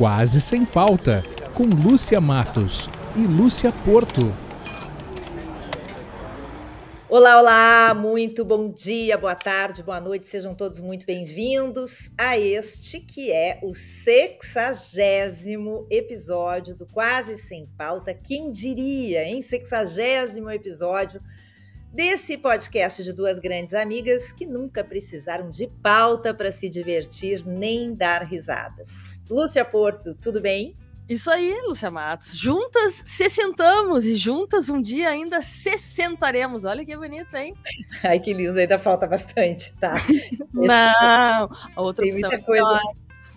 Quase Sem Pauta, com Lúcia Matos e Lúcia Porto. Olá, olá, muito bom dia, boa tarde, boa noite, sejam todos muito bem-vindos a este que é o sexagésimo episódio do Quase Sem Pauta. Quem diria, hein? Sexagésimo episódio desse podcast de duas grandes amigas que nunca precisaram de pauta para se divertir nem dar risadas. Lúcia Porto, tudo bem? Isso aí, Lúcia Matos. Juntas se sentamos e juntas um dia ainda se sentaremos. Olha que bonito, hein? Ai, que lindo, ainda falta bastante, tá? Não, a outra Tem opção muita é coisa.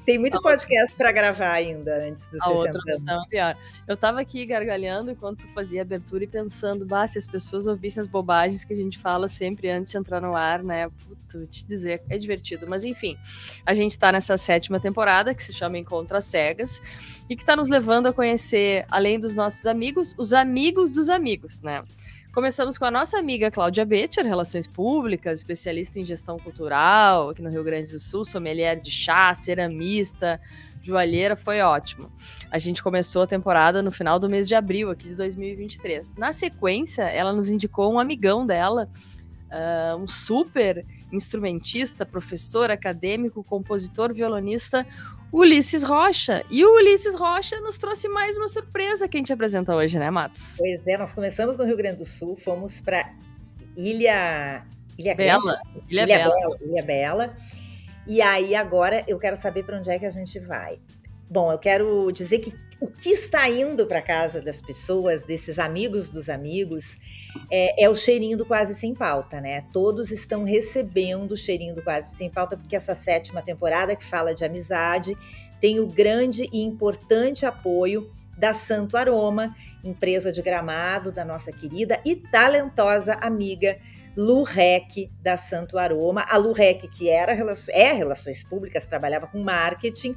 Tem muito podcast para gravar ainda antes dos A outra 60 anos. opção é pior. Eu tava aqui gargalhando enquanto tu fazia a abertura e pensando, bah, se as pessoas ouvissem as bobagens que a gente fala sempre antes de entrar no ar, né? Puta, vou te dizer, é divertido. Mas enfim, a gente tá nessa sétima temporada que se chama Encontro às Cegas e que tá nos levando a conhecer, além dos nossos amigos, os amigos dos amigos, né? Começamos com a nossa amiga Cláudia Betcher, Relações Públicas, especialista em gestão cultural aqui no Rio Grande do Sul, sommelier de chá, ceramista, joalheira, foi ótimo. A gente começou a temporada no final do mês de abril aqui de 2023. Na sequência, ela nos indicou um amigão dela, ah, um super instrumentista, professor acadêmico, compositor, violonista, Ulisses Rocha. E o Ulisses Rocha nos trouxe mais uma surpresa que a gente apresenta hoje, né, Matos? Pois é, nós começamos no Rio Grande do Sul, fomos para Ilha Ilha Bela. Ilha Ilha Bela. Bela, Ilha Bela. E aí agora eu quero saber para onde é que a gente vai. Bom, eu quero dizer que o que está indo para casa das pessoas, desses amigos dos amigos, é, é o cheirinho do Quase Sem Pauta, né? Todos estão recebendo o cheirinho do Quase Sem Pauta, porque essa sétima temporada que fala de amizade tem o grande e importante apoio da Santo Aroma, empresa de gramado da nossa querida e talentosa amiga Lu Rec da Santo Aroma. A Lu Rec, que era, é relações públicas, trabalhava com marketing,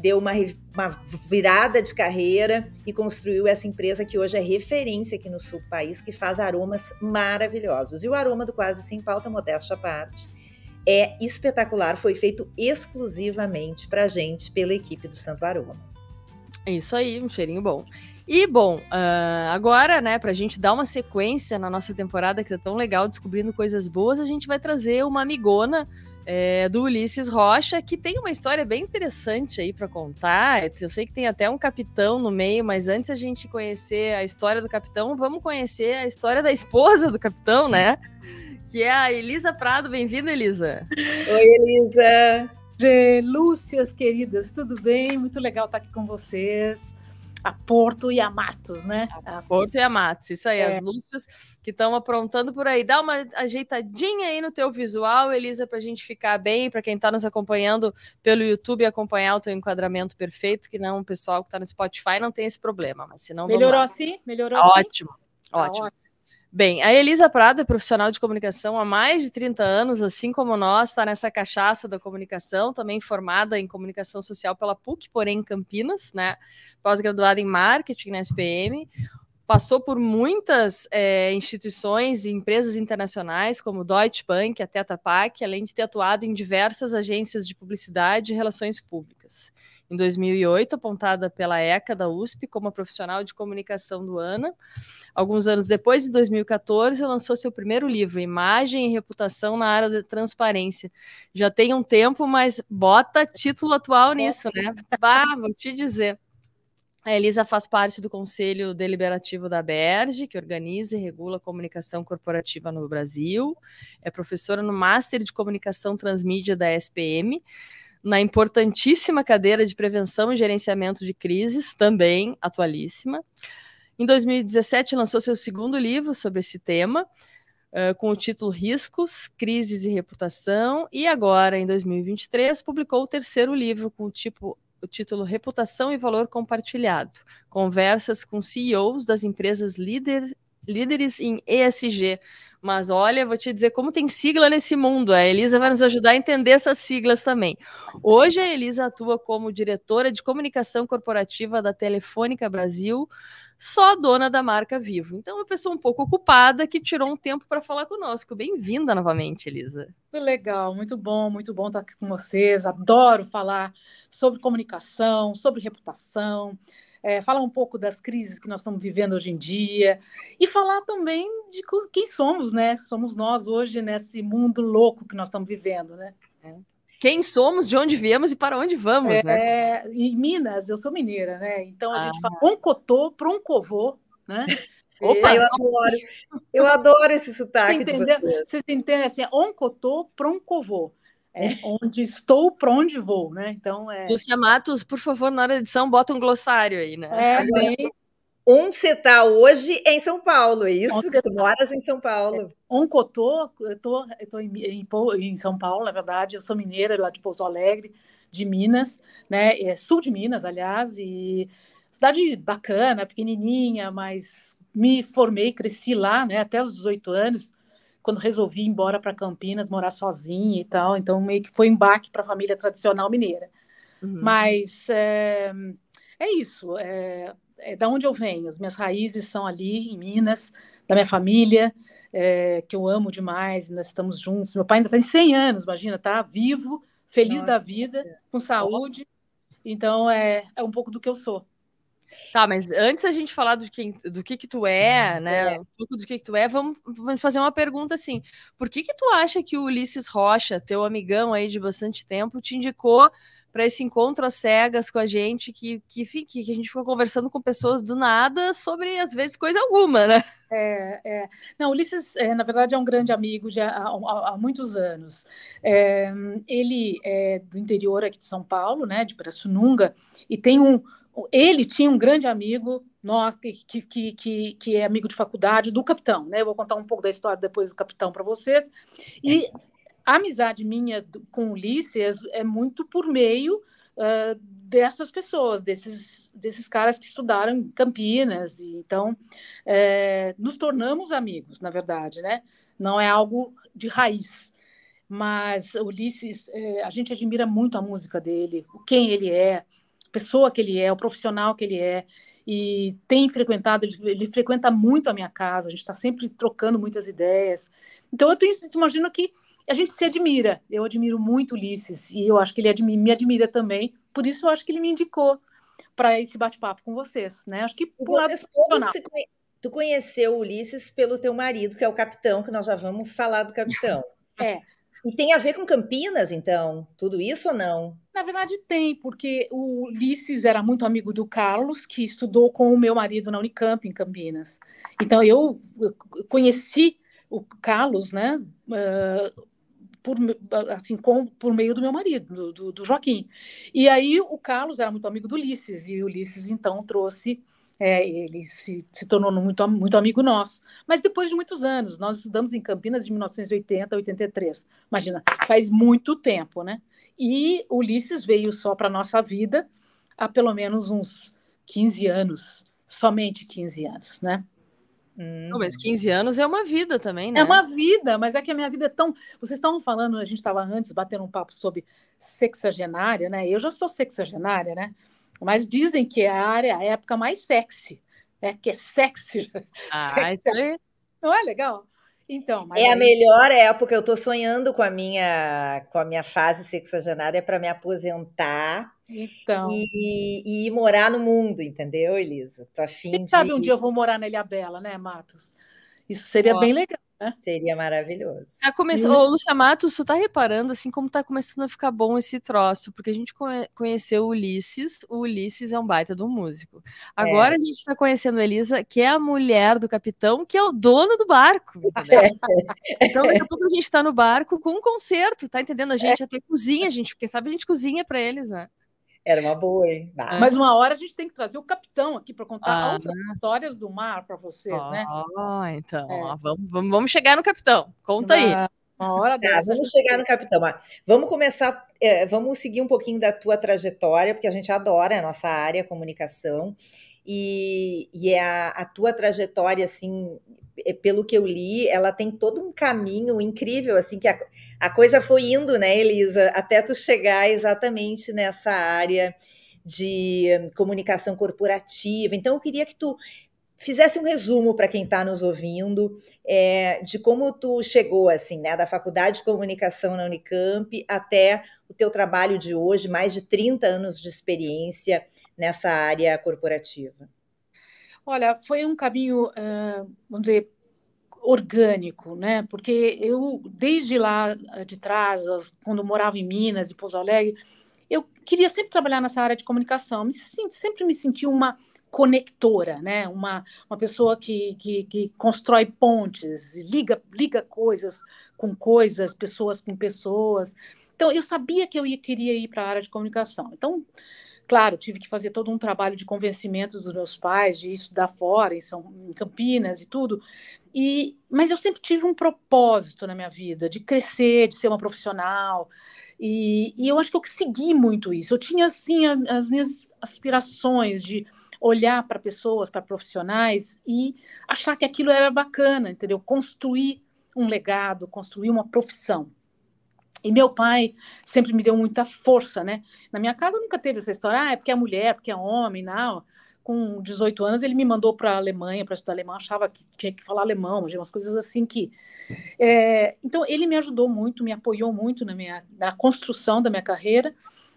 deu uma, uma virada de carreira e construiu essa empresa que hoje é referência aqui no sul do país, que faz aromas maravilhosos. E o aroma do Quase Sem Pauta, modéstia à parte, é espetacular, foi feito exclusivamente para gente pela equipe do Santo Aroma. É Isso aí, um cheirinho bom. E, bom, ah, agora, né, pra gente dar uma sequência na nossa temporada que tá tão legal, descobrindo coisas boas, a gente vai trazer uma amigona é, do Ulisses Rocha, que tem uma história bem interessante aí pra contar. Eu sei que tem até um capitão no meio, mas antes a gente conhecer a história do capitão, vamos conhecer a história da esposa do capitão, né? Que é a Elisa Prado. Bem-vinda, Elisa. Oi, Elisa! Gê, Lúcias, queridas, tudo bem? Muito legal estar aqui com vocês. A Porto e a Matos, né? As- Porto e a Matos, isso aí, É. as Lúcias que estão aprontando por aí. Dá uma ajeitadinha aí no teu visual, Elisa, pra gente ficar bem, pra quem tá nos acompanhando pelo YouTube acompanhar o teu enquadramento perfeito, que não o pessoal que tá no Spotify não tem esse problema, mas se não Melhorou assim? Melhorou assim? Ótimo, Tá ótimo. Bem, a Elisa Prado é profissional de comunicação há mais de 30 anos, assim como nós, está nessa cachaça da comunicação, também formada em comunicação social pela PUC, porém em Campinas, né? Pós-graduada em marketing na SPM, passou por muitas eh, instituições e empresas internacionais, como Deutsche Bank, a Tetra Pak, além de ter atuado em diversas agências de publicidade e relações públicas. Em 2008, apontada pela ECA da USP como profissional de comunicação do ano, Alguns anos depois, em 2014, lançou seu primeiro livro, Imagem e Reputação na Área da Transparência. Já tem um tempo, mas bota título atual nisso, né? Bah, vou te dizer. A Elisa faz parte do Conselho Deliberativo da BERJ, que organiza e regula a comunicação corporativa no Brasil. É professora no Master de Comunicação Transmídia da SPM, na importantíssima cadeira de Prevenção e Gerenciamento de Crises, também atualíssima. Em 2017, lançou seu segundo livro sobre esse tema, uh, com o título Riscos, Crises e Reputação, e agora, em 2023, publicou o terceiro livro com o, tipo, o título Reputação e Valor Compartilhado, Conversas com CEOs das empresas líder, líderes em ESG. Mas olha, vou te dizer como tem sigla nesse mundo. A Elisa vai nos ajudar a entender essas siglas também. Hoje a Elisa atua como diretora de comunicação corporativa da Telefônica Brasil, só dona da marca Vivo. Então, uma pessoa um pouco ocupada que tirou um tempo para falar conosco. Bem-vinda novamente, Elisa. Legal, muito bom, muito bom estar aqui com vocês. Adoro falar sobre comunicação, sobre reputação é, falar um pouco das crises que nós estamos vivendo hoje em dia e falar também de quem somos, né? Somos nós hoje nesse mundo louco que nós estamos vivendo, né? É. Quem somos, de onde viemos e para onde vamos, é, né? Em Minas, eu sou mineira, né? Então a ah. gente fala oncotô, proncovô, né? Opa, eu adoro, eu adoro esse sotaque Você de vocês. Vocês entendem assim, oncotô, proncovô. É onde estou, para onde vou, né? Então é. Lúcia Matos, por favor, na hora da edição, bota um glossário aí, né? É, Agora, você está hoje é em São Paulo, é isso? Onde tu moras em São Paulo. É. Onde eu tô, eu tô, eu tô em, em, em, São Paulo, na verdade, eu sou mineira lá de Pouso Alegre, de Minas, né? É sul de Minas, aliás, e cidade bacana, pequenininha, mas me formei, cresci lá, né? Até os 18 anos quando resolvi ir embora para Campinas, morar sozinha e tal. Então, meio que foi um baque para a família tradicional mineira. Uhum. Mas é, é isso. É, é, da onde eu venho. As minhas raízes são ali, em Minas, da minha família, é, que eu amo demais. Nós estamos juntos. Meu pai ainda tem 100 anos, imagina, tá? Vivo, feliz Nossa, da vida, com saúde. Então, é, é um pouco do que eu sou. Tá, mas antes a gente falar do que, do que que tu é, uhum. né? É. Um pouco do que que tu é, vamos, vamos fazer uma pergunta assim. Por que que tu acha que o Ulisses Rocha, teu amigão aí de bastante tempo, te indicou para esse encontro às cegas com a gente, que, que, que, a gente ficou conversando com pessoas do nada sobre, às vezes, coisa alguma, né? É, é. Não, Ulisses, é, na verdade, é um grande amigo de, há, há, há muitos anos. É, ele é do interior aqui de São Paulo, né, de Pirassununga, e tem um ele tinha um grande amigo que, que, que, que é amigo de faculdade do capitão, né? Eu vou contar um pouco da história depois do capitão para vocês. E a amizade minha com Ulisses é muito por meio uh, dessas pessoas, desses, desses caras que estudaram em Campinas. E, então, é, nos tornamos amigos, na verdade, né? Não é algo de raiz. Mas Ulisses, é, a gente admira muito a música dele, quem ele é, pessoa que ele é, o profissional que ele é, e tem frequentado, ele, ele frequenta muito a minha casa, a gente está sempre trocando muitas ideias. Então eu tenho, imagino que a gente se admira. Eu admiro muito Ulisses e eu acho que ele admi me admira também. Por isso eu acho que ele me indicou para esse bate-papo com vocês, né? Acho que por vocês todos se conhe... Tu conheceu Ulisses pelo teu marido, que é o capitão, que nós já vamos falar do capitão. É. E tem a ver com Campinas, então? Tudo isso ou não? Na verdade, tem, porque o Ulisses era muito amigo do Carlos, que estudou com o meu marido na Unicamp, em Campinas. Então, eu conheci o Carlos, né? Uh, por, assim, com, por meio do meu marido, do, do, Joaquim. E aí o Carlos era muito amigo do Ulisses, e o Ulisses, então, trouxe é, ele se, se tornou muito, muito amigo nosso. Mas depois de muitos anos, nós estudamos em Campinas de 1980 a 83. Imagina, faz muito tempo, né? E Ulisses veio só para a nossa vida há pelo menos uns 15 anos, somente 15 anos, né? Hum. Mas 15 anos é uma vida também, né? É uma vida, mas é que a minha vida é tão. Vocês estavam falando, a gente estava antes batendo um papo sobre sexagenária, né? Eu já sou sexagenária, né? Mas dizem que é a área, a época mais sexy, né? Que é sexy. Ah, sexy. isso aí. Não é legal? Então, é aí... a melhor época. Eu estou sonhando com a minha com a minha fase sexagenária para me aposentar então. e, e, ir morar no mundo, entendeu, Elisa? Tô afim Quem de... sabe um dia eu vou morar na Ilha Bela, né, Matos? Isso seria Ó, bem legal. Né? Seria maravilhoso. Tá começando, Ô, Lúcia Matos, tu tá reparando assim como tá começando a ficar bom esse troço, porque a gente conhe conheceu o Ulisses, o Ulisses é um baita do músico. Agora é. a gente tá conhecendo a Elisa, que é a mulher do capitão, que é o dono do barco. É. Então daqui a pouco a gente tá no barco com um concerto, tá entendendo? A gente é. até cozinha, gente, porque sabe a gente cozinha para eles, né? Era uma boa, hein? Mas uma hora a gente tem que trazer o capitão aqui para contar ah, outras histórias do mar para vocês, oh, né? Ah, então, é. ó, vamos, vamos, vamos chegar no capitão. Conta aí. Uma hora tá, vamos chegar no capitão. Vamos começar, é, vamos seguir um pouquinho da tua trajetória, porque a gente adora a nossa área, comunicação, e, e é a, a tua trajetória, assim, pelo que eu li, ela tem todo um caminho incrível, assim, que a, a coisa foi indo, né, Elisa, até tu chegar exatamente nessa área de comunicação corporativa. Então, eu queria que tu fizesse um resumo para quem está nos ouvindo é, de como tu chegou assim, né, da faculdade de comunicação na Unicamp até o teu trabalho de hoje, mais de 30 anos de experiência nessa área corporativa. Olha, foi um caminho, uh, vamos dizer, orgânico, né? Porque eu, desde lá de trás, quando morava em Minas e Pouso Alegre, eu queria sempre trabalhar nessa área de comunicação. Me, sempre me senti uma conectora, né? Uma, uma pessoa que, que, que, constrói pontes, liga, liga coisas com coisas, pessoas com pessoas. Então, eu sabia que eu ia, queria ir para a área de comunicação. Então, claro, tive que fazer todo um trabalho de convencimento dos meus pais, de estudar fora, em, São, em Campinas e tudo. E, mas eu sempre tive um propósito na minha vida, de crescer, de ser uma profissional. E, e eu acho que eu segui muito isso. Eu tinha, assim, as minhas aspirações de olhar para pessoas, para profissionais e achar que aquilo era bacana, entendeu? Construir um legado, construir uma profissão. E meu pai sempre me deu muita força, né? Na minha casa nunca teve essa história, ah, é porque é mulher, porque é homem, não. Com 18 anos ele me mandou para a Alemanha para estudar alemão, achava que tinha que falar alemão, umas coisas assim que. É... então ele me ajudou muito, me apoiou muito na minha na construção da minha carreira.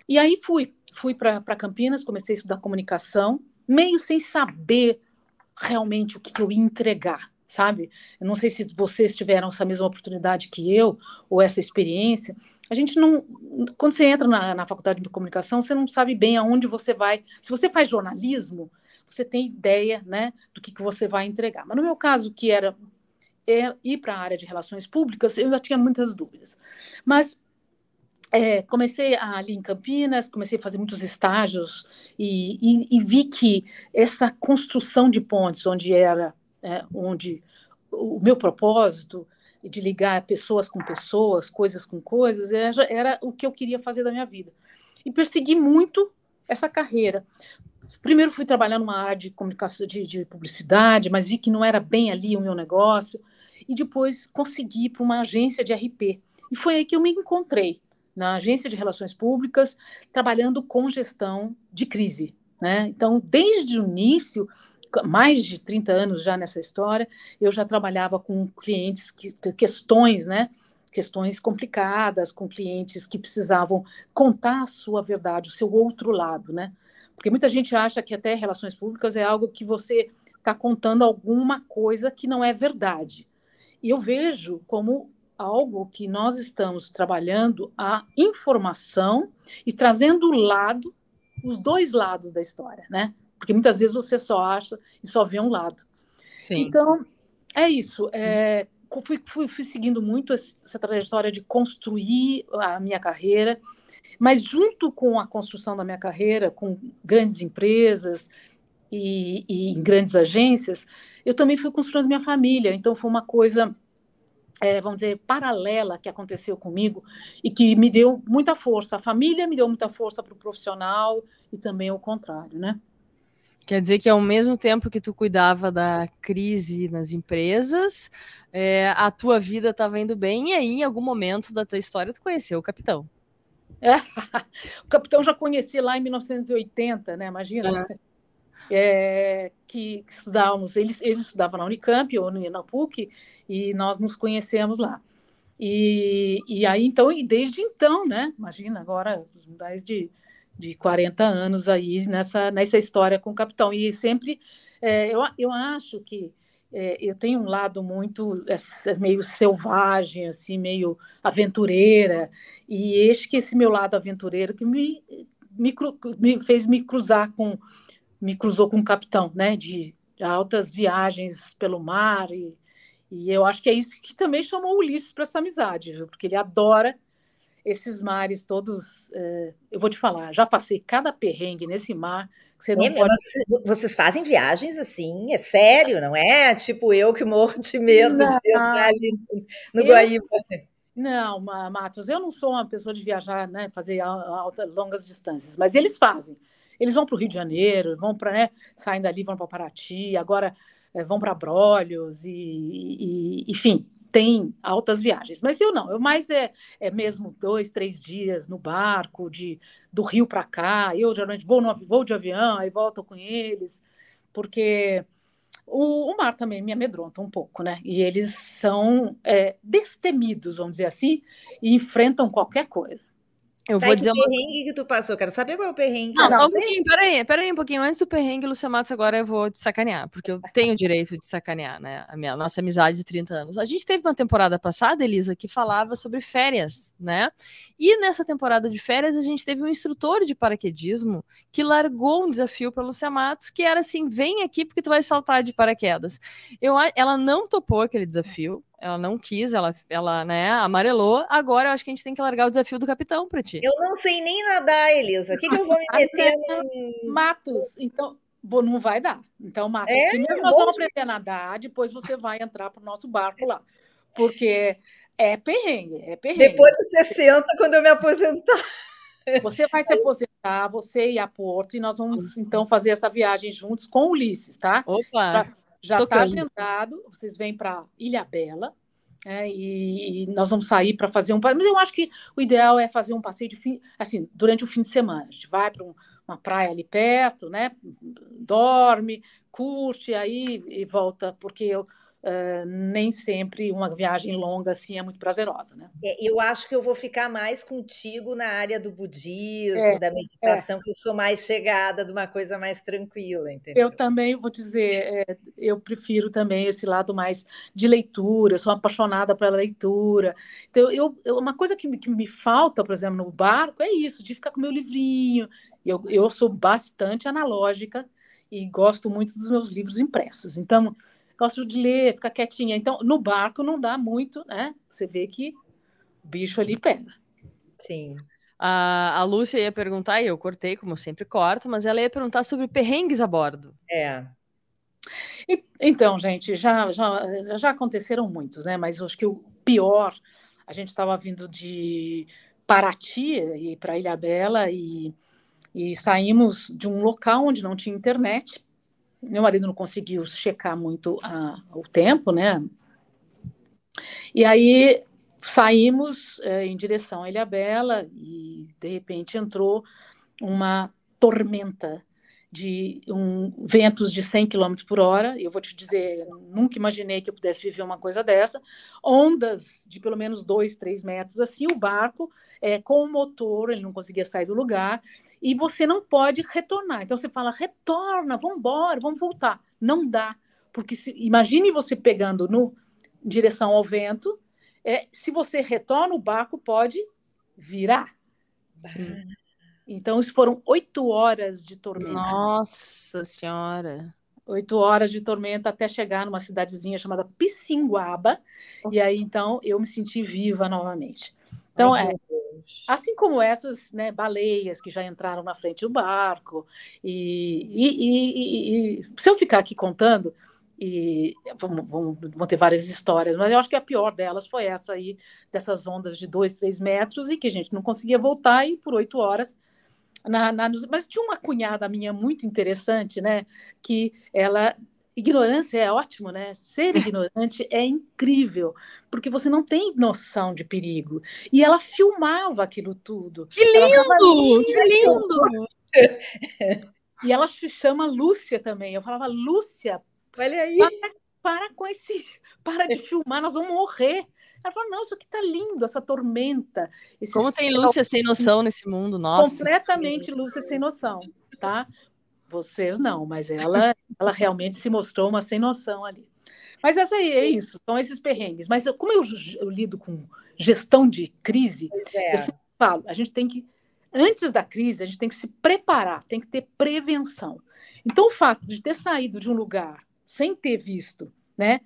E aí fui, fui para Campinas, comecei a estudar comunicação meio sem saber realmente o que eu ia entregar, sabe? Eu não sei se vocês tiveram essa mesma oportunidade que eu, ou essa experiência. A gente não. Quando você entra na, na faculdade de comunicação, você não sabe bem aonde você vai. Se você faz jornalismo, você tem ideia né, do que, que você vai entregar. Mas no meu caso, que era é, ir para a área de relações públicas, eu já tinha muitas dúvidas. Mas é, comecei ali em Campinas, comecei a fazer muitos estágios e, e, e vi que essa construção de pontes, onde era, é, onde o meu propósito de ligar pessoas com pessoas, coisas com coisas, era, era o que eu queria fazer da minha vida. E persegui muito essa carreira. Primeiro fui trabalhar numa área de comunicação, de, de publicidade, mas vi que não era bem ali o meu negócio. E depois consegui para uma agência de RP. E foi aí que eu me encontrei na agência de relações públicas, trabalhando com gestão de crise. Né? Então, desde o início, mais de 30 anos já nessa história, eu já trabalhava com clientes, que, questões, né? questões complicadas, com clientes que precisavam contar a sua verdade, o seu outro lado, né? Porque muita gente acha que até relações públicas é algo que você está contando alguma coisa que não é verdade. E eu vejo como algo que nós estamos trabalhando a informação e trazendo o lado, os dois lados da história, né? Porque muitas vezes você só acha e só vê um lado. Sim. Então, é isso. É, fui, fui, fui seguindo muito essa trajetória de construir a minha carreira, mas junto com a construção da minha carreira, com grandes empresas e, e em grandes agências, eu também fui construindo minha família. Então, foi uma coisa é, vamos dizer, paralela que aconteceu comigo e que me deu muita força. A família me deu muita força para o profissional e também o contrário, né? Quer dizer que ao mesmo tempo que tu cuidava da crise nas empresas, é, a tua vida estava indo bem e aí em algum momento da tua história tu conheceu o capitão. É, o capitão já conheci lá em 1980, né? Imagina. É é, que, estudávamos, eles, eles estudavam na Unicamp ou na PUC, e nós nos conhecemos lá. E, e aí, então, e desde então, né? Imagina, agora mais de, de 40 anos aí nessa, nessa história com o capitão. E sempre, é, eu, eu acho que é, eu tenho um lado muito é, meio selvagem, assim, meio aventureira, e acho que esse meu lado aventureiro que me, me, me fez me cruzar com me cruzou com um capitão, né, de, de altas viagens pelo mar e, e eu acho que é isso que também chamou o Ulisses para essa amizade, viu? porque ele adora esses mares todos. É, eu vou te falar, já passei cada perrengue nesse mar. Que você não é, pode... Vocês fazem viagens assim, é sério, não é? Tipo eu que morro de medo não, de andar ali no eu... Guaíba. Não, Matos, eu não sou uma pessoa de viajar, né, fazer alta, longas distâncias, mas eles fazem. Eles vão para o Rio de Janeiro, vão para, né, saem dali, vão para Paraty. Agora, é, vão para Brolhos e, e, enfim, tem altas viagens. Mas eu não, eu mais é, é mesmo dois, três dias no barco, de do Rio para cá. Eu geralmente vou, no, vou de avião, aí volto com eles, porque o, o, mar também me amedronta um pouco, né? E eles são é, destemidos, vamos dizer assim, e enfrentam qualquer coisa. Eu tá vou dizer uma... perrengue que tu passou, quero saber qual é o perrengue. Não, não só um pouquinho, peraí, peraí um pouquinho. Antes do perrengue, Lucia Matos, agora eu vou te sacanear, porque eu tenho o direito de sacanear, né? A minha nossa amizade de 30 anos. A gente teve uma temporada passada, Elisa, que falava sobre férias, né? E nessa temporada de férias, a gente teve um instrutor de paraquedismo que largou um desafio para Lucia Matos, que era assim: vem aqui porque tu vai saltar de paraquedas. Eu, ela não topou aquele desafio ela não quis, ela, ela né, amarelou. Agora eu acho que a gente tem que largar o desafio do capitão para ti. Eu não sei nem nadar, Elisa. O que, que eu vou me meter no. Matos, então. Não vai dar. Então, Matos, é, primeiro nós vamos aprender a nadar, depois você vai entrar para o nosso barco lá. Porque é perrengue, é perrengue. Depois dos 60, quando eu me aposentar. Você vai se aposentar, você e a Porto, e nós vamos então fazer essa viagem juntos com o Ulisses, tá? Opa! Pra já está agendado, vocês vêm para Ilha Bela, é, e, e, nós vamos sair para fazer um mas eu acho que o ideal é fazer um passeio de fim, assim, durante o fim de semana. A gente vai para um, uma praia ali perto, né? Dorme, curte aí e volta, porque eu, Uh, nem sempre uma viagem longa assim é muito prazerosa, né? É, eu acho que eu vou ficar mais contigo na área do budismo, é, da meditação, é. que eu sou mais chegada de uma coisa mais tranquila, entendeu? Eu também vou dizer, é, eu prefiro também esse lado mais de leitura, sou apaixonada pela leitura. Então, eu, eu uma coisa que me, que me falta, por exemplo, no barco é isso, de ficar com meu livrinho. Eu, eu sou bastante analógica e gosto muito dos meus livros impressos. Então, gosto de ler, ficar quietinha. Então, no barco não dá muito, né? Você vê que o bicho ali pega. Sim. A, a Lúcia ia perguntar, e eu cortei, como eu sempre corto, mas ela ia perguntar sobre perrengues a bordo. É. E, então, gente, já, já, já aconteceram muitos, né? Mas acho que o pior, a gente estava vindo de Paraty e para Ilha Bela e, e saímos de um local onde não tinha internet meu marido não conseguiu checar muito a, o tempo, né? E aí saímos é, em direção à Ilha Bela e de repente entrou uma tormenta de um, ventos de 100 km por hora. Eu vou te dizer, nunca imaginei que eu pudesse viver uma coisa dessa. Ondas de pelo menos 2, 3 metros, assim, o barco é, com o motor, ele não conseguia sair do lugar, e você não pode retornar. Então você fala, retorna, vamos embora, vamos voltar. Não dá, porque se, imagine você pegando no em direção ao vento, é, se você retorna, o barco pode virar. Sim. Então, isso foram oito horas de tormenta. Nossa Senhora! Oito horas de tormenta até chegar numa cidadezinha chamada Pissinguaba. E aí, então, eu me senti viva novamente. Então, é, assim como essas né, baleias que já entraram na frente do barco, e, e, e, e se eu ficar aqui contando, e vamos, vamos, vão ter várias histórias, mas eu acho que a pior delas foi essa aí, dessas ondas de dois, três metros, e que a gente não conseguia voltar, e por oito horas na, na, mas tinha uma cunhada minha muito interessante, né? Que ela. Ignorância é ótimo, né? Ser ignorante é incrível, porque você não tem noção de perigo. E ela filmava aquilo tudo. Que lindo! Que lindo! E ela se chama Lúcia também. Eu falava, Lúcia, olha aí. Para, para com esse. Para de filmar, nós vamos morrer. Ela falou, não, isso aqui tá lindo, essa tormenta. Como tem Lúcia sem noção nesse mundo, nossa. Completamente Lúcia sem noção, tá? Vocês não, mas ela, ela realmente se mostrou uma sem noção ali. Mas essa aí é isso, são esses perrengues. Mas eu, como eu, eu, lido com gestão de crise, é. eu sempre falo, a gente tem que, antes da crise, a gente tem que se preparar, tem que ter prevenção. Então, o fato de ter saído de um lugar sem ter visto né,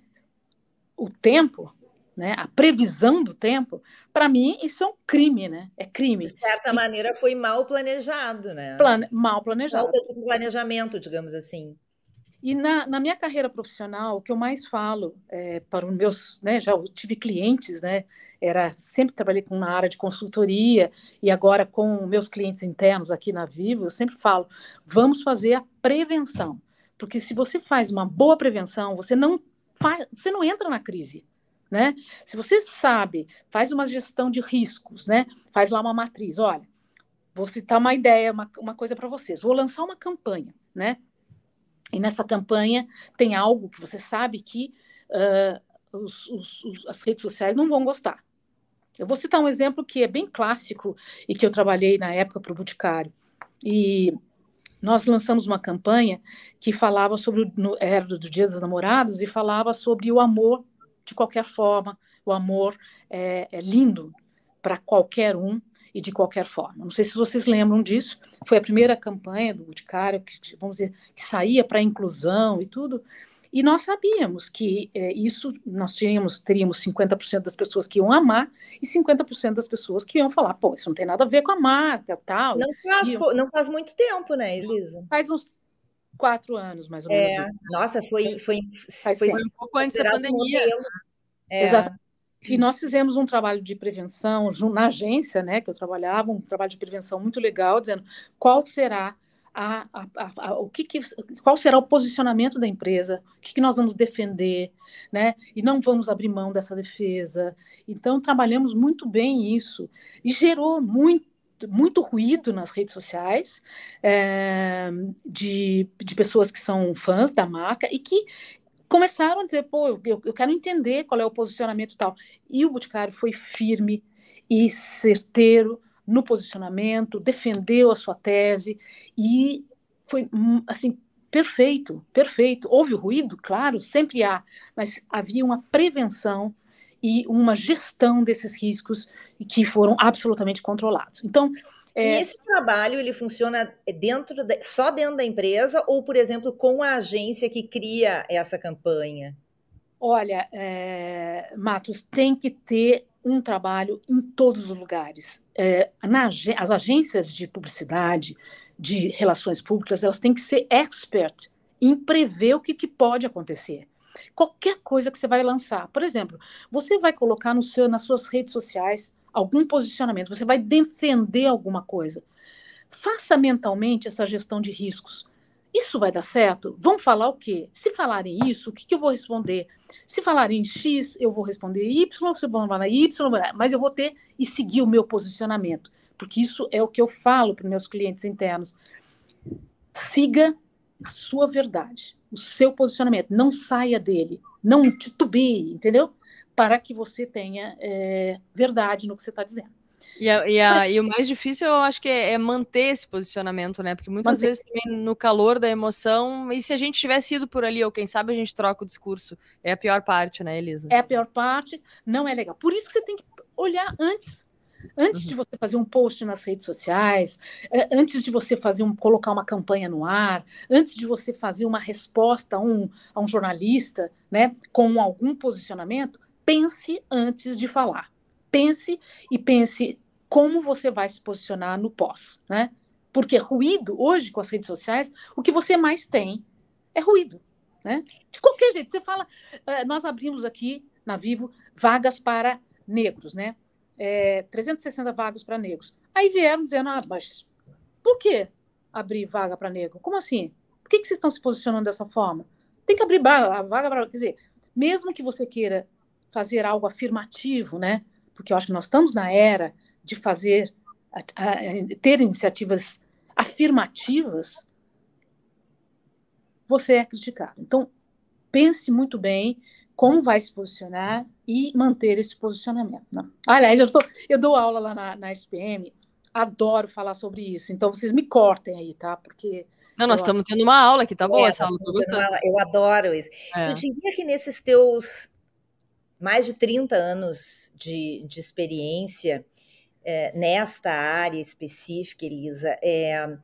o tempo, né, a previsão do tempo, para mim isso é um crime, né? É crime. De certa e, maneira foi mal planejado, né? Plane, mal planejado. Falta de planejamento, digamos assim. E na, na minha carreira profissional, o que eu mais falo é, para os meus, né, já tive clientes, né, era sempre trabalhei com na área de consultoria e agora com meus clientes internos aqui na Vivo, eu sempre falo, vamos fazer a prevenção Porque se você faz uma boa prevenção, você não faz, você não entra na crise. Né? Se você sabe, faz uma gestão de riscos, né? faz lá uma matriz, olha, vou citar uma ideia, uma, uma coisa para vocês, vou lançar uma campanha, né? E nessa campanha tem algo que você sabe que uh, os, os, os, as redes sociais não vão gostar. Eu vou citar um exemplo que é bem clássico e que eu trabalhei na época para o Boticário. E nós lançamos uma campanha que falava sobre, no, era do Dia dos Namorados, e falava sobre o amor de qualquer forma. O amor é, é lindo para qualquer um e de qualquer forma. Não sei se vocês lembram disso. Foi a primeira campanha do Boticário, que, vamos dizer, que saía para a inclusão e tudo. E nós sabíamos que é, isso, nós tínhamos, teríamos 50% das pessoas que iam amar e 50% das pessoas que iam falar, pô, isso não tem nada a ver com a marca, tal. Não faz, iam... não faz muito tempo, né, Elisa? Faz uns quatro anos, mais ou menos. É, nossa, foi, foi, foi, foi um pouco antes da pandemia. É. Exatamente. E nós fizemos um trabalho de prevenção na agência, né, que eu trabalhava, um trabalho de prevenção muito legal, dizendo qual será a, a, a, o que, que, qual será o posicionamento da empresa, o que, que, nós vamos defender, né? E não vamos abrir mão dessa defesa. Então, trabalhamos muito bem isso e gerou muito, muito ruído nas redes sociais é, de, de pessoas que são fãs da marca e que começaram a dizer, pô, eu, eu quero entender qual é o posicionamento e tal. E o Boticário foi firme e certeiro no posicionamento, defendeu a sua tese e foi assim perfeito, perfeito. Houve ruído, claro, sempre há, mas havia uma prevenção e uma gestão desses riscos que foram absolutamente controlados. Então, é... E esse trabalho ele funciona dentro de, só dentro da empresa ou, por exemplo, com a agência que cria essa campanha? Olha, é, Matos, tem que ter um trabalho em todos os lugares. É, na, as agências de publicidade, de relações públicas, elas têm que ser expert em prever o que, que pode acontecer. Qualquer coisa que você vai lançar, por exemplo, você vai colocar no seu, nas suas redes sociais algum posicionamento, você vai defender alguma coisa. Faça mentalmente essa gestão de riscos. Isso vai dar certo? Vão falar o quê? Se falarem isso, o que, que eu vou responder? Se falarem X, eu vou responder Y, se vão falar Y, mas eu vou ter e seguir o meu posicionamento, porque isso é o que eu falo para meus clientes internos. Siga a sua verdade, o seu posicionamento, não saia dele, não titubeie, entendeu? Para que você tenha é, verdade no que você está dizendo. E, a, e, a, e, o mais difícil, eu acho que é, é, manter esse posicionamento, né? Porque muitas manter. vezes também no calor da emoção, e se a gente tivesse ido por ali, ou quem sabe a gente troca o discurso, é a pior parte, né, Elisa? É a pior parte, não é legal. Por isso que você tem que olhar antes. Antes uhum. de você fazer um post nas redes sociais, é, antes de você fazer um, colocar uma campanha no ar, antes de você fazer uma resposta a um, a um jornalista, né, com algum posicionamento, pense antes de falar. Pense e pense como você vai se posicionar no pós, né? Porque ruído, hoje, com as redes sociais, o que você mais tem é ruído, né? De qualquer jeito, você fala, uh, nós abrimos aqui na Vivo vagas para negros, né? É, 360 vagas para negros. Aí vieram dizendo, ah, mas por que abrir vaga para negro? Como assim? Por que, que vocês estão se posicionando dessa forma? Tem que abrir vaga para. Quer dizer, mesmo que você queira fazer algo afirmativo, né? Porque eu acho que nós estamos na era de fazer, ter iniciativas afirmativas, você é criticado. Então, pense muito bem como vai se posicionar e manter esse posicionamento. Não. Né? Aliás, eu, tô, eu dou aula lá na, na SPM, adoro falar sobre isso, então vocês me cortem aí, tá? Porque. Não, nós estamos tendo uma aula aqui, tá bom? É, essa aula, eu adoro isso. É. Tu diria que nesses teus mais de 30 anos de, de experiência, é, nesta área específica, Elisa, é,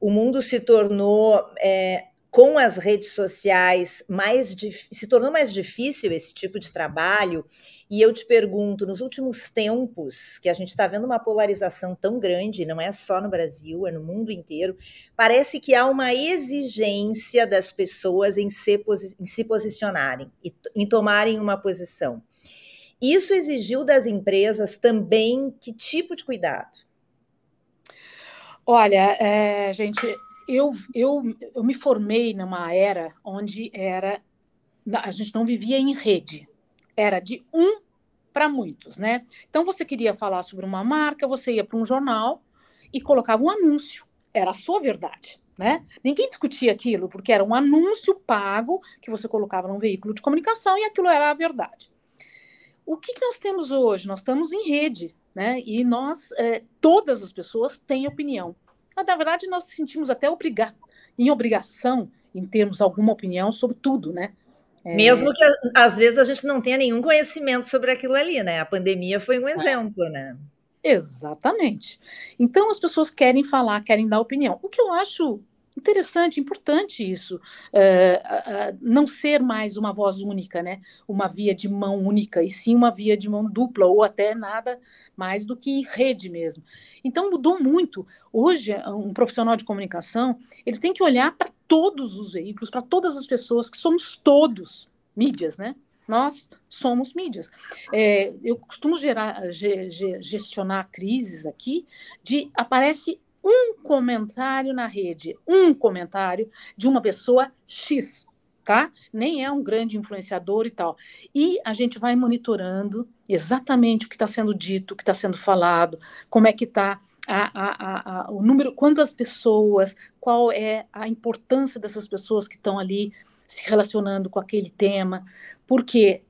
o mundo se tornou, é, com as redes sociais, mais se tornou mais difícil esse tipo de trabalho. E eu te pergunto, nos últimos tempos, que a gente está vendo uma polarização tão grande, não é só no Brasil, é no mundo inteiro, parece que há uma exigência das pessoas em se, em se posicionarem, em tomarem uma posição. Isso exigiu das empresas também que tipo de cuidado? Olha, é, gente, eu, eu, eu me formei numa era onde era a gente não vivia em rede, era de um para muitos, né? Então você queria falar sobre uma marca, você ia para um jornal e colocava um anúncio, era a sua verdade. Né? Ninguém discutia aquilo, porque era um anúncio pago que você colocava num veículo de comunicação e aquilo era a verdade. O que, que nós temos hoje? Nós estamos em rede, né? E nós, é, todas as pessoas têm opinião. Mas, na verdade, nós sentimos até obrigar, em obrigação em termos alguma opinião sobre tudo, né? É... Mesmo que às vezes a gente não tenha nenhum conhecimento sobre aquilo ali, né? A pandemia foi um é. exemplo, é. né? Exatamente. Então as pessoas querem falar, querem dar opinião. O que eu acho interessante, importante isso, é, não ser mais uma voz única, né? Uma via de mão única, e sim uma via de mão dupla, ou até nada mais do que rede mesmo. Então mudou muito. Hoje, um profissional de comunicação, ele tem que olhar para todos os veículos, para todas as pessoas, que somos todos mídias, né? Nós somos mídias. É, eu costumo gerar, ge, ge, gestionar crises aqui de aparece um comentário na rede, um comentário de uma pessoa X, tá? Nem é um grande influenciador e tal. E a gente vai monitorando exatamente o que está sendo dito, o que está sendo falado, como é que está o número, quantas pessoas, qual é a importância dessas pessoas que estão ali se relacionando com aquele tema, porque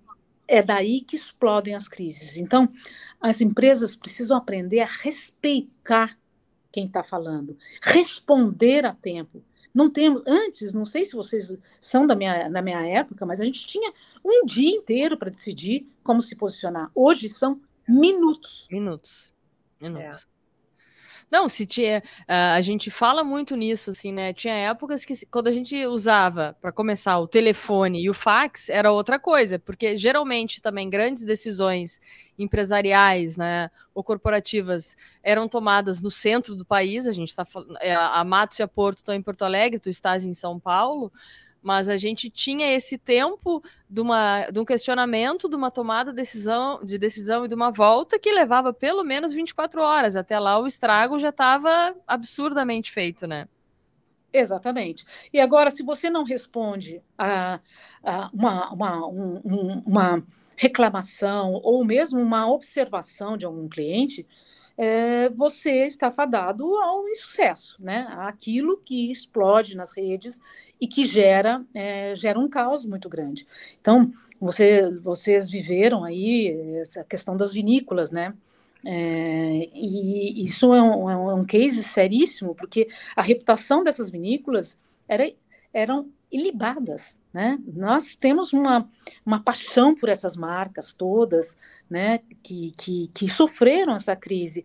é daí que explodem as crises. Então, as empresas precisam aprender a respeitar quem está falando, responder a tempo. Não temos, antes, não sei se vocês são da minha, da minha época, mas a gente tinha um dia inteiro para decidir como se posicionar. Hoje são minutos. Minutos. Minutos. É. Não, se tinha. Uh, a gente fala muito nisso, assim, né? Tinha épocas que, quando a gente usava, para começar, o telefone e o fax, era outra coisa, porque geralmente também grandes decisões empresariais, né, ou corporativas eram tomadas no centro do país. A gente está falando. É, a Matos e a Porto estão em Porto Alegre, tu estás em São Paulo mas a gente tinha esse tempo de, uma, de um questionamento, de uma tomada decisão, de decisão e de uma volta que levava pelo menos 24 horas. Até lá o estrago já estava absurdamente feito, né? Exatamente. E agora, se você não responde a, a uma, uma, um, uma reclamação ou mesmo uma observação de algum cliente, é, você está fadado ao insucesso, né? Aquilo que explode nas redes e que gera, é, gera um caos muito grande. Então, você, vocês viveram aí essa questão das vinícolas, né? É, e isso é um, é um case seríssimo, porque a reputação dessas vinícolas era, eram ilibadas, né? Nós temos uma, uma paixão por essas marcas todas, né, que, que, que sofreram essa crise.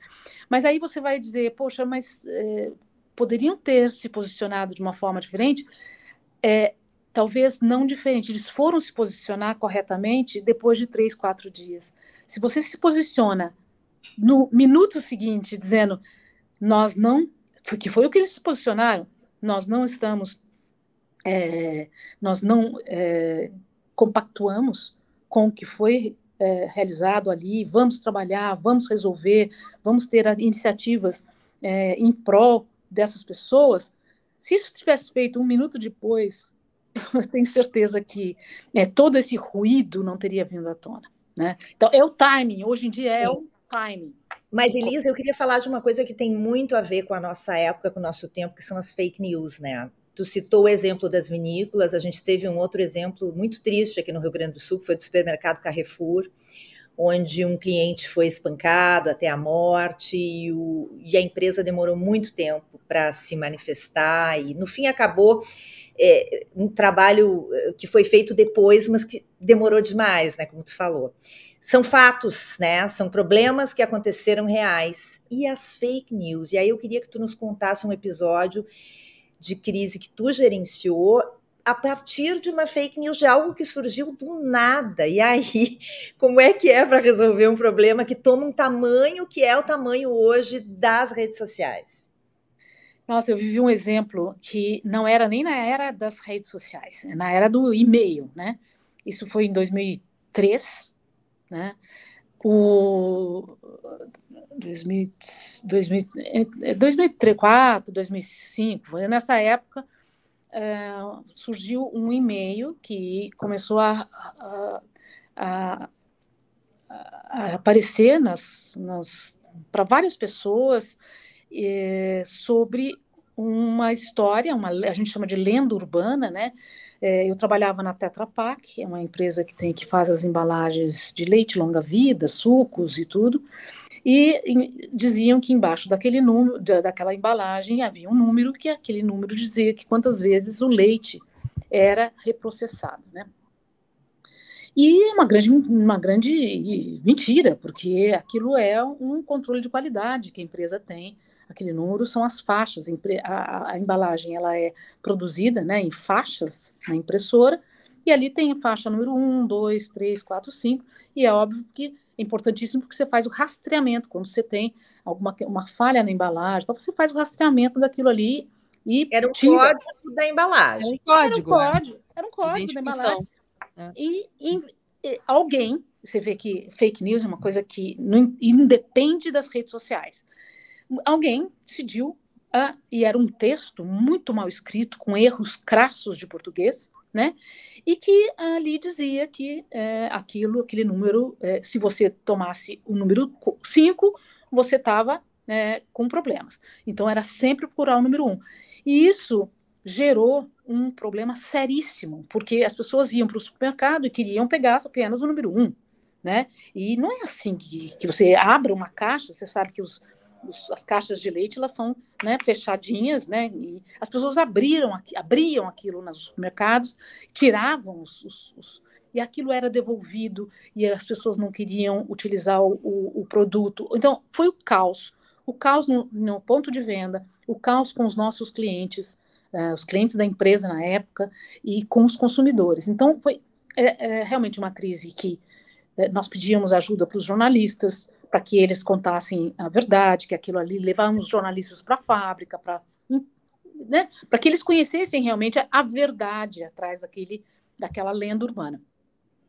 Mas aí você vai dizer, poxa, mas é, poderiam ter se posicionado de uma forma diferente? É, talvez não diferente. Eles foram se posicionar corretamente depois de três, quatro dias. Se você se posiciona no minuto seguinte dizendo nós não, que foi o que eles se posicionaram, nós não estamos, é, nós não é, compactuamos com o que foi é, realizado ali, vamos trabalhar, vamos resolver, vamos ter iniciativas é, em prol dessas pessoas. Se isso tivesse feito um minuto depois, eu tenho certeza que é, todo esse ruído não teria vindo à tona. Né? Então, é o timing, hoje em dia é Sim. o timing. Mas, Elisa, eu queria falar de uma coisa que tem muito a ver com a nossa época, com o nosso tempo, que são as fake news, né? Tu citou o exemplo das vinícolas, a gente teve um outro exemplo muito triste aqui no Rio Grande do Sul, que foi do supermercado Carrefour, onde um cliente foi espancado até a morte e, o, e a empresa demorou muito tempo para se manifestar e no fim acabou é, um trabalho eh, que foi feito depois, mas que demorou demais, né? Como tu falou. São fatos, né? São problemas que aconteceram reais e as fake news. E aí eu queria que tu nos contasse um episódio de crise que tu gerenciou a partir de uma fake news, de algo que surgiu do nada. E aí, como é que é para resolver um problema que toma um tamanho que é o tamanho hoje das redes sociais? Nossa, eu vivi um exemplo que não era nem na era das redes sociais, é na era do e-mail, né? Isso foi em 2003, né? O, 2004, 2005, nessa época, é, surgiu um e-mail que começou a, a, a, a aparecer nas, nas para várias pessoas é, sobre uma história, uma, a gente chama de lenda urbana, né? É, eu trabalhava na Tetra Pak, é uma empresa que tem que faz as embalagens de leite longa vida, sucos e tudo. E, e diziam que embaixo daquele número, daquela embalagem havia um número que aquele número dizia que quantas vezes o leite era reprocessado, né? E é uma grande, uma grande mentira, porque aquilo é um controle de qualidade que a empresa tem aquele número são as faixas. A, a, embalagem ela é produzida né, em faixas na impressora, e ali tem a faixa número 1, 2, 3, 4, 5, e é óbvio que é importantíssimo porque você faz o rastreamento, quando você tem alguma uma falha na embalagem, então você faz o rastreamento daquilo ali e Era um tira. código da embalagem. Era um código. Era um código, era um código da embalagem. É. E, e, e, alguém, você vê que fake news é uma coisa que não independe das redes sociais alguém decidiu, uh, e era um texto muito mal escrito, com erros crassos de português, né? E que ali dizia que é, aquilo, aquele número, é, se você tomasse o número 5, você estava é, com problemas. Então era sempre procurar o número 1. Um. E isso gerou um problema seríssimo, porque as pessoas iam para o supermercado e queriam pegar apenas o número 1. Um, né? E não é assim que, que você abre uma caixa, você sabe que os, as caixas de leite elas são né, fechadinhas, né? E as pessoas abriram, abriam aquilo nos supermercados, tiravam os, os, os, e aquilo era devolvido e as pessoas não queriam utilizar o, o, produto. Então foi o caos, o caos no, no, ponto de venda, o caos com os nossos clientes, uh, os clientes da empresa na época e com os consumidores. Então foi é, é realmente uma crise que é, nós pedíamos ajuda para os jornalistas, para que eles contassem a verdade, que aquilo ali levavam os jornalistas para a fábrica, para né, para que eles conhecessem realmente a, a verdade atrás daquele, daquela lenda urbana.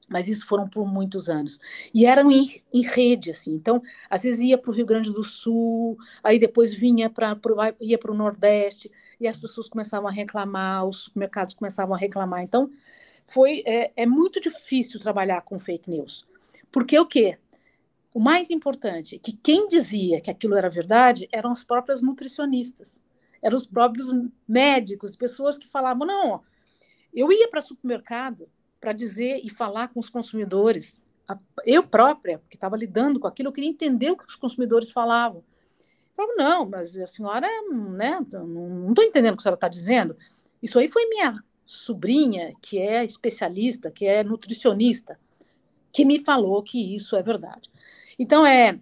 Mas isso foram por muitos anos. E eram em, em rede, assim. Então, às vezes ia para o Rio Grande do Sul, aí depois vinha para ia para o Nordeste, e as pessoas começavam a reclamar, os supermercados começavam a reclamar. Então, foi é, é muito difícil trabalhar com fake news. Porque o quê? O mais importante, que quem dizia que aquilo era verdade eram as próprias nutricionistas, eram os próprios médicos, pessoas que falavam: não, eu ia para supermercado para dizer e falar com os consumidores, eu própria, que estava lidando com aquilo, eu queria entender o que os consumidores falavam. Eu falava, não, mas a senhora, né, não estou entendendo o que a senhora está dizendo. Isso aí foi minha sobrinha, que é especialista, que é nutricionista, que me falou que isso é verdade. Então é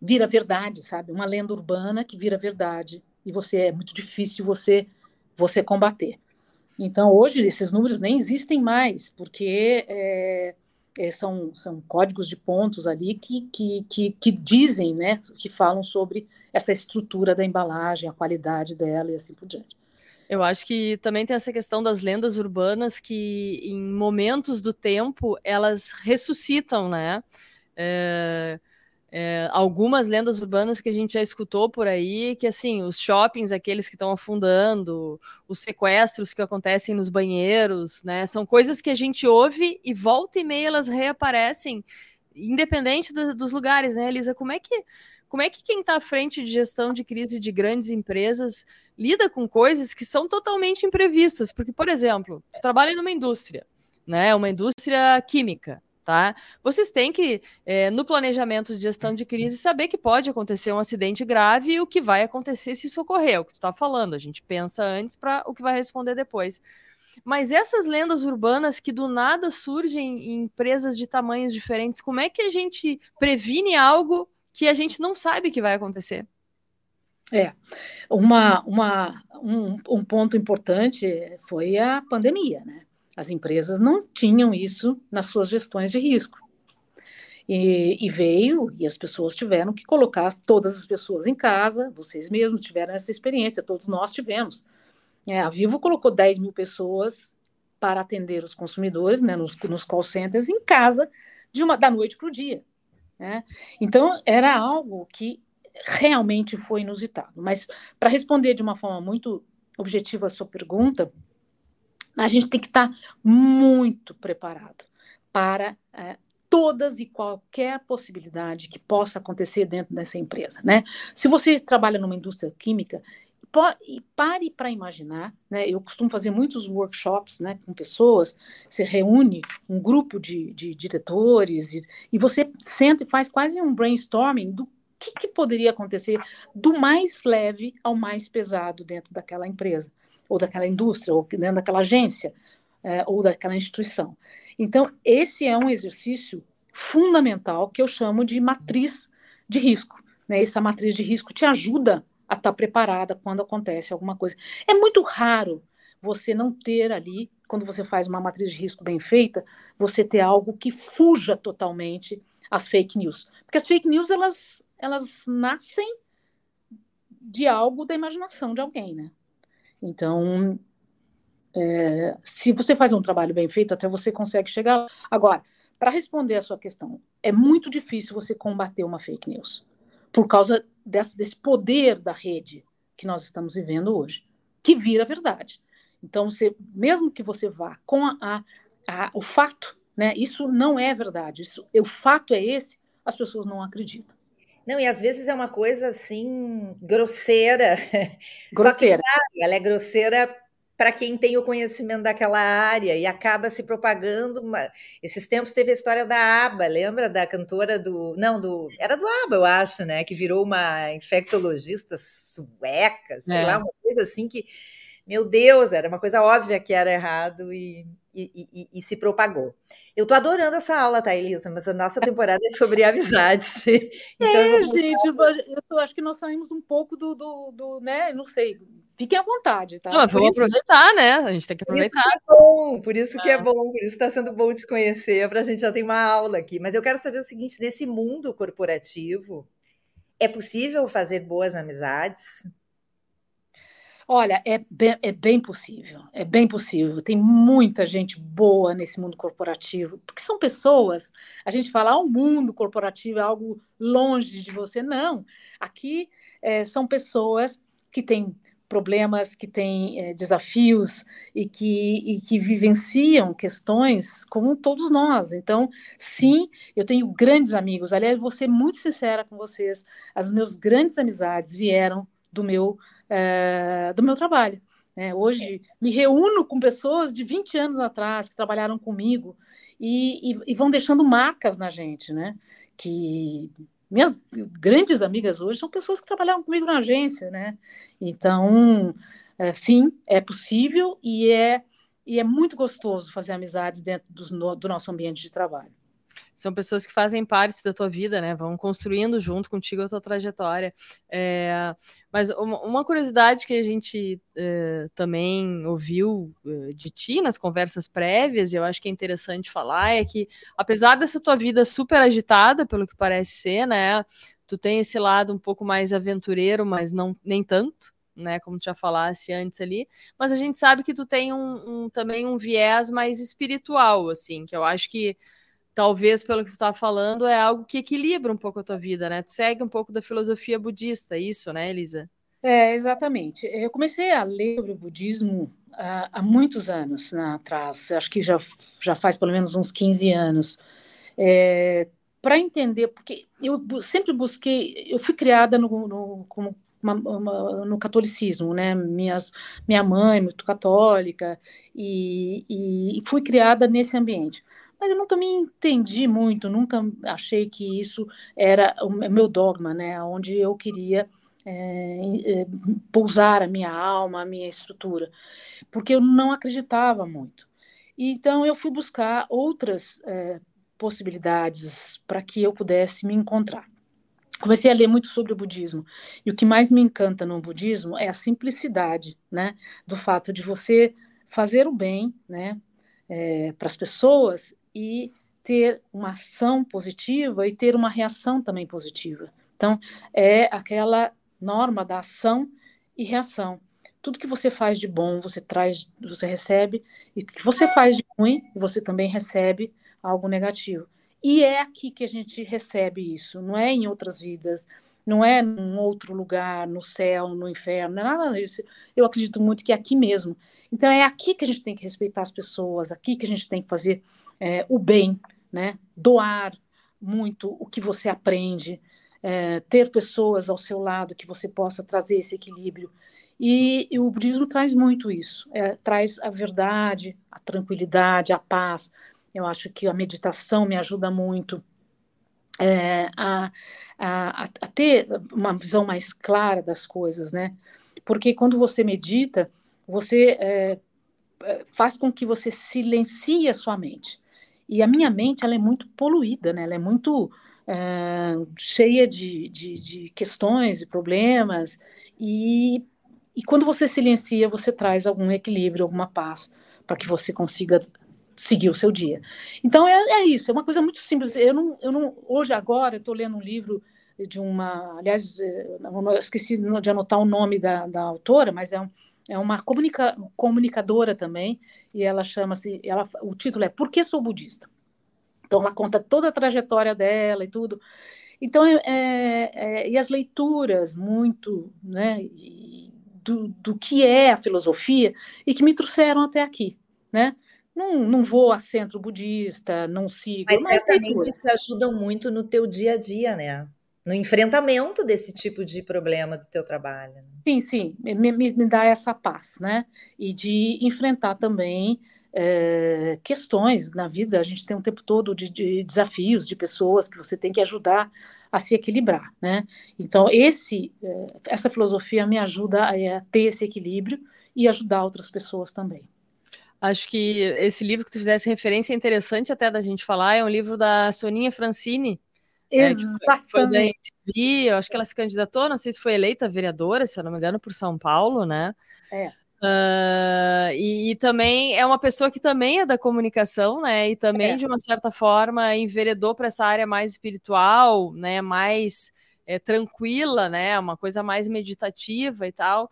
vira verdade, sabe? Uma lenda urbana que vira verdade e você é muito difícil você você combater. Então hoje esses números nem existem mais porque é, é, são, são códigos de pontos ali que, que, que, que dizem, né, que falam sobre essa estrutura da embalagem, a qualidade dela e assim por diante. Eu acho que também tem essa questão das lendas urbanas que, em momentos do tempo, elas ressuscitam, né? É, é, algumas lendas urbanas que a gente já escutou por aí, que assim, os shoppings, aqueles que estão afundando, os sequestros que acontecem nos banheiros, né? São coisas que a gente ouve e volta e meia elas reaparecem, independente do, dos lugares, né, Elisa? Como é que como é que quem está à frente de gestão de crise de grandes empresas lida com coisas que são totalmente imprevistas? Porque, por exemplo, você trabalha numa indústria, né? Uma indústria química tá? Vocês têm que, é, no planejamento de gestão de crise, saber que pode acontecer um acidente grave e o que vai acontecer se isso ocorrer, é o que tu está falando. A gente pensa antes para o que vai responder depois. Mas essas lendas urbanas que do nada surgem em empresas de tamanhos diferentes, como é que a gente previne algo que a gente não sabe que vai acontecer? É, uma, uma, um, um ponto importante foi a pandemia, né? As empresas não tinham isso nas suas gestões de risco. E, e, veio, e as pessoas tiveram que colocar todas as pessoas em casa, vocês mesmos tiveram essa experiência, todos nós tivemos. É, a Vivo colocou 10 mil pessoas para atender os consumidores né, nos, nos call centers em casa, de uma, da noite para o dia. Né? Então, era algo que realmente foi inusitado. Mas, para responder de uma forma muito objetiva a sua pergunta, a gente tem que estar muito preparado para é, todas e qualquer possibilidade que possa acontecer dentro dessa empresa, né? Se você trabalha numa indústria química, pare para imaginar, né? Eu costumo fazer muitos workshops, né, com pessoas. Você reúne um grupo de, de diretores e, e você senta e faz quase um brainstorming do que, que poderia acontecer do mais leve ao mais pesado dentro daquela empresa ou daquela indústria ou dentro daquela agência é, ou daquela instituição. Então esse é um exercício fundamental que eu chamo de matriz de risco. Né? Essa matriz de risco te ajuda a estar tá preparada quando acontece alguma coisa. É muito raro você não ter ali, quando você faz uma matriz de risco bem feita, você ter algo que fuja totalmente às fake news. Porque as fake news, elas, elas nascem de algo da imaginação de alguém, né? Então, é, se você faz um trabalho bem feito, até você consegue chegar lá. Agora, para responder a sua questão, é muito difícil você combater uma fake news por causa desse, desse poder da rede que nós estamos vivendo hoje, que vira verdade. Então, você, mesmo que você vá com a, a, a, o fato, né, isso não é verdade, isso, o fato é esse, as pessoas não acreditam. Não, e às vezes é uma coisa assim, grosseira. Grosseira. Só que, claro, ela é grosseira para quem tem o conhecimento daquela área e acaba se propagando. Uma... Esses tempos teve a história da ABBA, lembra da cantora do. Não, do. Era do ABBA, eu acho, né? Que virou uma infectologista sueca, sei é. lá, uma coisa assim que. Meu Deus, era uma coisa óbvia que era errado e, e, e, e se propagou. Eu tô adorando essa aula, tá, Elisa? Mas a nossa temporada é sobre amizades. então, é, vou... gente, eu, eu acho que nós saímos um pouco do, do, do né? Não sei, Fiquem à vontade, tá? Não, vamos aproveitar, né? A gente tem que aproveitar. Por isso que é bom, por isso que é, é bom, por isso está sendo bom te conhecer, para a gente já ter uma aula aqui. Mas eu quero saber o seguinte: nesse mundo corporativo, é possível fazer boas amizades? Olha, é bem, é bem possível, é bem possível. Tem muita gente boa nesse mundo corporativo, porque são pessoas. A gente fala, ah, o mundo corporativo é algo longe de você. Não, aqui é, são pessoas que têm problemas, que têm é, desafios e que, e que vivenciam questões como todos nós. Então, sim, eu tenho grandes amigos. Aliás, vou ser muito sincera com vocês. As meus grandes amizades vieram do meu, é, do meu trabalho. Né? Hoje, me reúno com pessoas de 20 anos atrás que trabalharam comigo e, e, e vão deixando marcas na gente, né? Que minhas grandes amigas hoje são pessoas que trabalharam comigo na agência, né? Então, é, sim, é possível e é, e é muito gostoso fazer amizades dentro do, do nosso ambiente de trabalho. São pessoas que fazem parte da tua vida, né? Vão construindo junto contigo a tua trajetória. É, mas uma, curiosidade que a gente é, também ouviu é, de ti nas conversas prévias, e eu acho que é interessante falar, é que apesar dessa tua vida super agitada, pelo que parece ser, né? Tu tem esse lado um pouco mais aventureiro, mas não nem tanto, né, como tu já falasse antes ali, mas a gente sabe que tu tem um, um, também um viés mais espiritual, assim, que eu acho que talvez pelo que tu tá falando, é algo que equilibra um pouco a tua vida, né? Tu segue um pouco da filosofia budista, isso, né, Elisa? É, exatamente. Eu comecei a ler sobre o budismo há, há muitos anos né, atrás, acho que já, já faz pelo menos uns 15 anos, é, para entender, porque eu sempre busquei, eu fui criada no, no, como uma, uma, no catolicismo, né? Minhas, minha mãe muito católica e, e fui criada nesse ambiente mas eu nunca me entendi muito, nunca achei que isso era o meu dogma, né? Onde eu queria é, é, pousar a minha alma, a minha estrutura, porque eu não acreditava muito. Então eu fui buscar outras é, possibilidades para que eu pudesse me encontrar. Comecei a ler muito sobre o budismo e o que mais me encanta no budismo é a simplicidade, né, do fato de você fazer o bem, né, é, para as pessoas e ter uma ação positiva e ter uma reação também positiva. Então, é aquela norma da ação e reação. Tudo que você faz de bom, você traz, você recebe, e o que você faz de ruim, você também recebe algo negativo. E é aqui que a gente recebe isso, não é em outras vidas, não é num outro lugar, no céu, no inferno, não é nada disso. Eu acredito muito que é aqui mesmo. Então é aqui que a gente tem que respeitar as pessoas, aqui que a gente tem que fazer é, o bem, né? Doar muito o que você aprende, é, ter pessoas ao seu lado que você possa trazer esse equilíbrio. E, e o budismo traz muito isso, é, traz a verdade, a tranquilidade, a paz. Eu acho que a meditação me ajuda muito é, a, a, a, ter uma visão mais clara das coisas, né? Porque quando você medita, você é, é faz com que você silencie a sua mente. E a minha mente ela é muito poluída, né? Ela é muito é, cheia de, de, de questões e problemas. E, e quando você silencia, você traz algum equilíbrio, alguma paz, para que você consiga seguir o seu dia. Então é, é, isso, é uma coisa muito simples. Eu não, eu não hoje agora estou lendo um livro de uma, aliás, eh, eu esqueci de anotar o nome da, da autora, mas é, um, é uma comunica, comunicadora também e ela chama-se, ela, o título é Por que sou budista? Então ela conta toda a trajetória dela e tudo. Então é, é, é e as leituras muito, né? Do, do que é a filosofia e que me trouxeram até aqui, né? Não, não vou a centro budista, não sigo. Mas, mas certamente te ajudam muito no teu dia a dia, né? No enfrentamento desse tipo de problema do teu trabalho. Né? Sim, sim, me, me, me dá essa paz, né? E de enfrentar também é, questões na vida. A gente tem um tempo todo de, de, desafios, de pessoas que você tem que ajudar a se equilibrar, né? Então esse, é, essa filosofia me ajuda a, a ter esse equilíbrio e ajudar outras pessoas também. Acho que esse livro que tu fizesse referência é interessante até da gente falar, é um livro da Soninha Francini. Exatamente. É, foi da MTV, eu acho que ela se candidatou, não sei se foi eleita vereadora, se eu não me engano, por São Paulo, né? É. Uh, e, e, também é uma pessoa que também é da comunicação, né? E também, é. de uma certa forma, enveredou para essa área mais espiritual, né? Mais é, tranquila, né? Uma coisa mais meditativa e tal.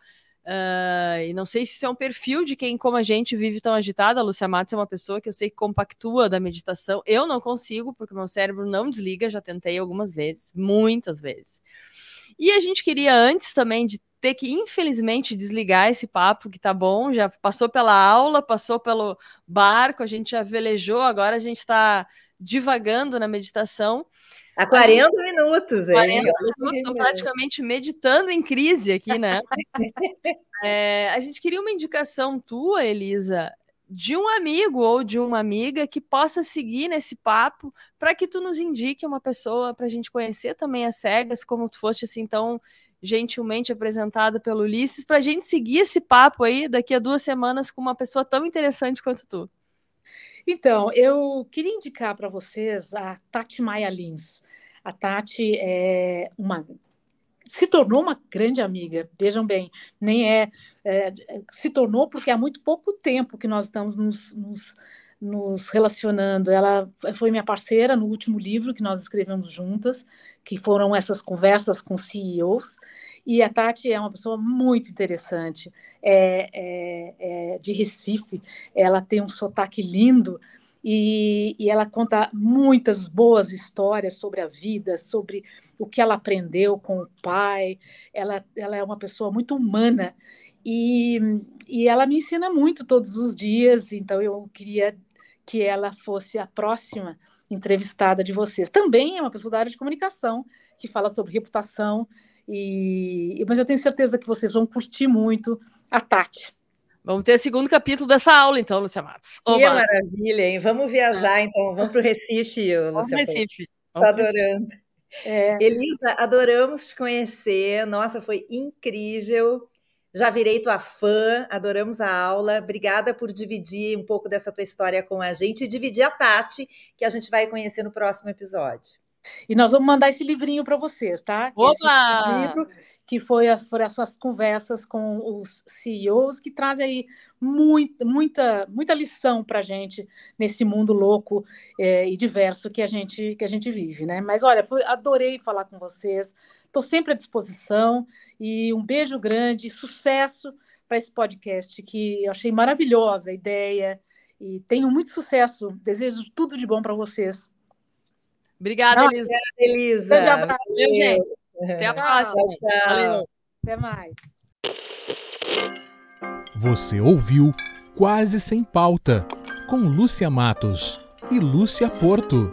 Uh, e não sei se isso é um perfil de quem, como a gente, vive tão agitada. A Lúcia Matos é uma pessoa que eu sei que compactua da meditação. Eu não consigo, porque meu cérebro não desliga, já tentei algumas vezes, muitas vezes. E a gente queria antes também de ter que, infelizmente, desligar esse papo que tá bom, já passou pela aula, passou pelo barco, a gente já velejou, agora a gente está divagando na meditação. Há 40 minutos, hein? 40 minutos, praticamente meditando em crise aqui, né? é, a gente queria uma indicação tua, Elisa, de um amigo ou de uma amiga que possa seguir nesse papo para que tu nos indique uma pessoa para a gente conhecer também as cegas, como tu foste assim tão gentilmente apresentada pelo Ulisses, para a gente seguir esse papo aí daqui a duas semanas com uma pessoa tão interessante quanto tu. Então, eu queria indicar para vocês a Tati Maia Lins. A Tati é uma se tornou uma grande amiga. Vejam bem, nem é, é, se tornou porque há muito pouco tempo que nós estamos nos, nos, nos, relacionando. Ela foi minha parceira no último livro que nós escrevemos juntas, que foram essas conversas com CEOs. E a Tati é uma pessoa muito interessante. É, é, é de Recife, ela tem um sotaque lindo e, e ela conta muitas boas histórias sobre a vida, sobre o que ela aprendeu com o pai. Ela, ela é uma pessoa muito humana e, e ela me ensina muito todos os dias, então eu queria que ela fosse a próxima entrevistada de vocês. Também é uma pessoa da área de comunicação que fala sobre reputação, e, mas eu tenho certeza que vocês vão curtir muito a Tati. Vamos ter o segundo capítulo dessa aula, então, Lúcia Matos. Que maravilha, hein? Vamos viajar, então. Vamos para o Recife, Lúcia. Vamos Recife. Estou adorando. É. Elisa, adoramos te conhecer. Nossa, foi incrível. Já virei tua fã, adoramos a aula. Obrigada por dividir um pouco dessa tua história com a gente e dividir a Tati, que a gente vai conhecer no próximo episódio. E nós vamos mandar esse livrinho para vocês, tá? Opa! Esse livro que foi as, foram essas conversas com os CEOs que trazem aí muita, muita, muita lição para a gente nesse mundo louco é, e diverso que a gente que a gente vive, né? Mas olha, foi, adorei falar com vocês, estou sempre à disposição e um beijo grande, sucesso para esse podcast que eu achei maravilhosa a ideia e tenho muito sucesso, desejo tudo de bom para vocês. Obrigada, Elisa. Obrigada, Elisa. Valeu, gente. Até a próxima. Tchau, tchau. Valeu. Até mais. Você ouviu Quase Sem Pauta, com Lúcia Matos e Lúcia Porto.